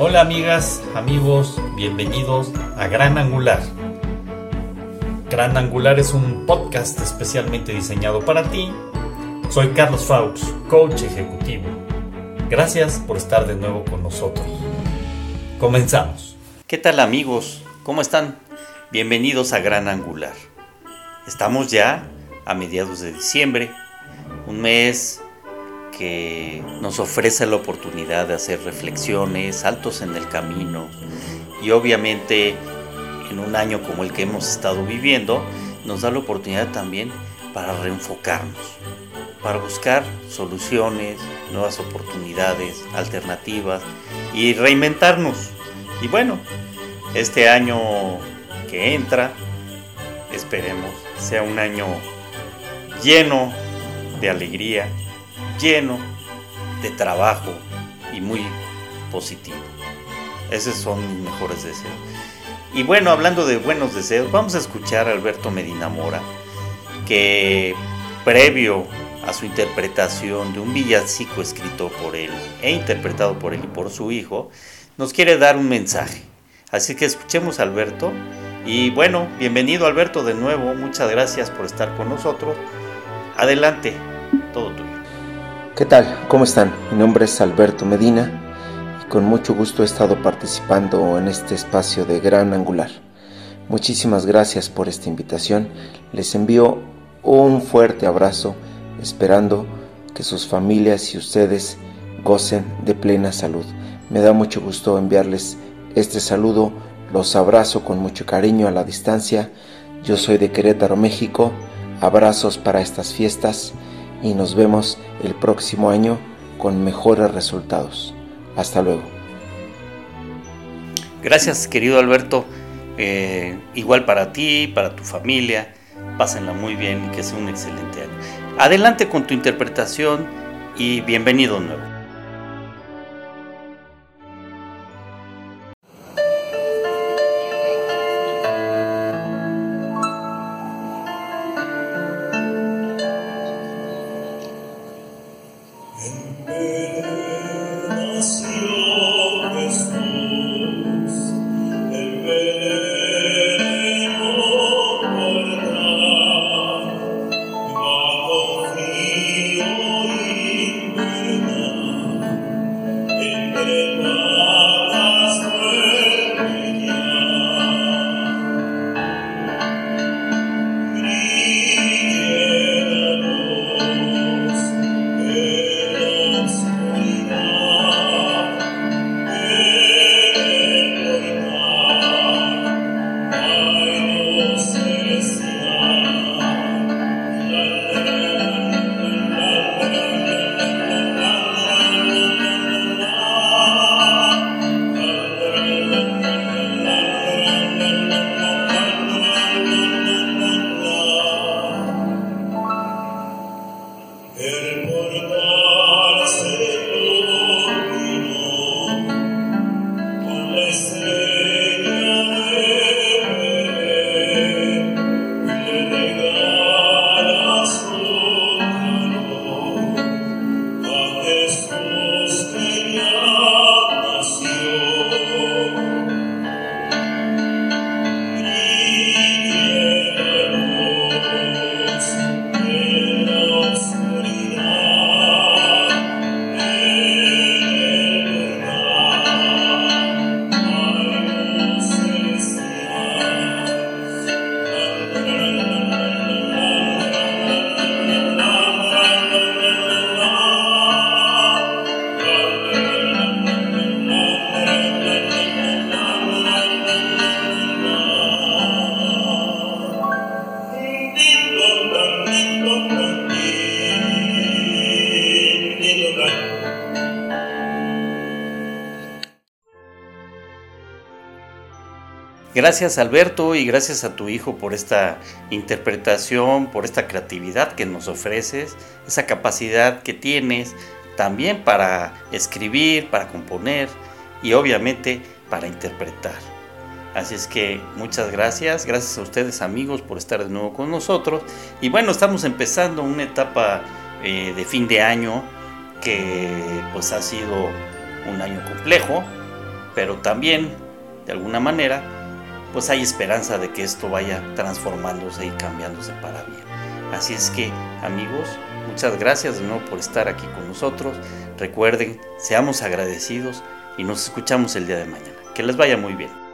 Hola amigas, amigos, bienvenidos a Gran Angular. Gran Angular es un podcast especialmente diseñado para ti. Soy Carlos Faux, coach ejecutivo. Gracias por estar de nuevo con nosotros. Comenzamos. ¿Qué tal amigos? ¿Cómo están? Bienvenidos a Gran Angular. Estamos ya a mediados de diciembre, un mes que nos ofrece la oportunidad de hacer reflexiones, saltos en el camino y obviamente en un año como el que hemos estado viviendo nos da la oportunidad también para reenfocarnos, para buscar soluciones, nuevas oportunidades, alternativas y reinventarnos. Y bueno, este año que entra, esperemos, sea un año lleno de alegría, lleno de trabajo y muy positivo. Esos son mis mejores deseos. Y bueno, hablando de buenos deseos, vamos a escuchar a Alberto Medina Mora, que previo a su interpretación de un villancico escrito por él e interpretado por él y por su hijo, nos quiere dar un mensaje. Así que escuchemos a Alberto. Y bueno, bienvenido Alberto de nuevo, muchas gracias por estar con nosotros. Adelante, todo tuyo. ¿Qué tal? ¿Cómo están? Mi nombre es Alberto Medina y con mucho gusto he estado participando en este espacio de Gran Angular. Muchísimas gracias por esta invitación. Les envío un fuerte abrazo esperando que sus familias y ustedes gocen de plena salud. Me da mucho gusto enviarles este saludo. Los abrazo con mucho cariño a la distancia. Yo soy de Querétaro, México. Abrazos para estas fiestas y nos vemos el próximo año con mejores resultados. Hasta luego. Gracias querido Alberto. Eh, igual para ti, para tu familia. Pásenla muy bien y que sea un excelente año. Adelante con tu interpretación y bienvenido nuevo. Amen. Amen. Gracias Alberto y gracias a tu hijo por esta interpretación, por esta creatividad que nos ofreces, esa capacidad que tienes también para escribir, para componer y obviamente para interpretar. Así es que muchas gracias, gracias a ustedes amigos por estar de nuevo con nosotros. Y bueno, estamos empezando una etapa eh, de fin de año que pues ha sido un año complejo, pero también, de alguna manera, pues hay esperanza de que esto vaya transformándose y cambiándose para bien. Así es que, amigos, muchas gracias de nuevo por estar aquí con nosotros. Recuerden, seamos agradecidos y nos escuchamos el día de mañana. Que les vaya muy bien.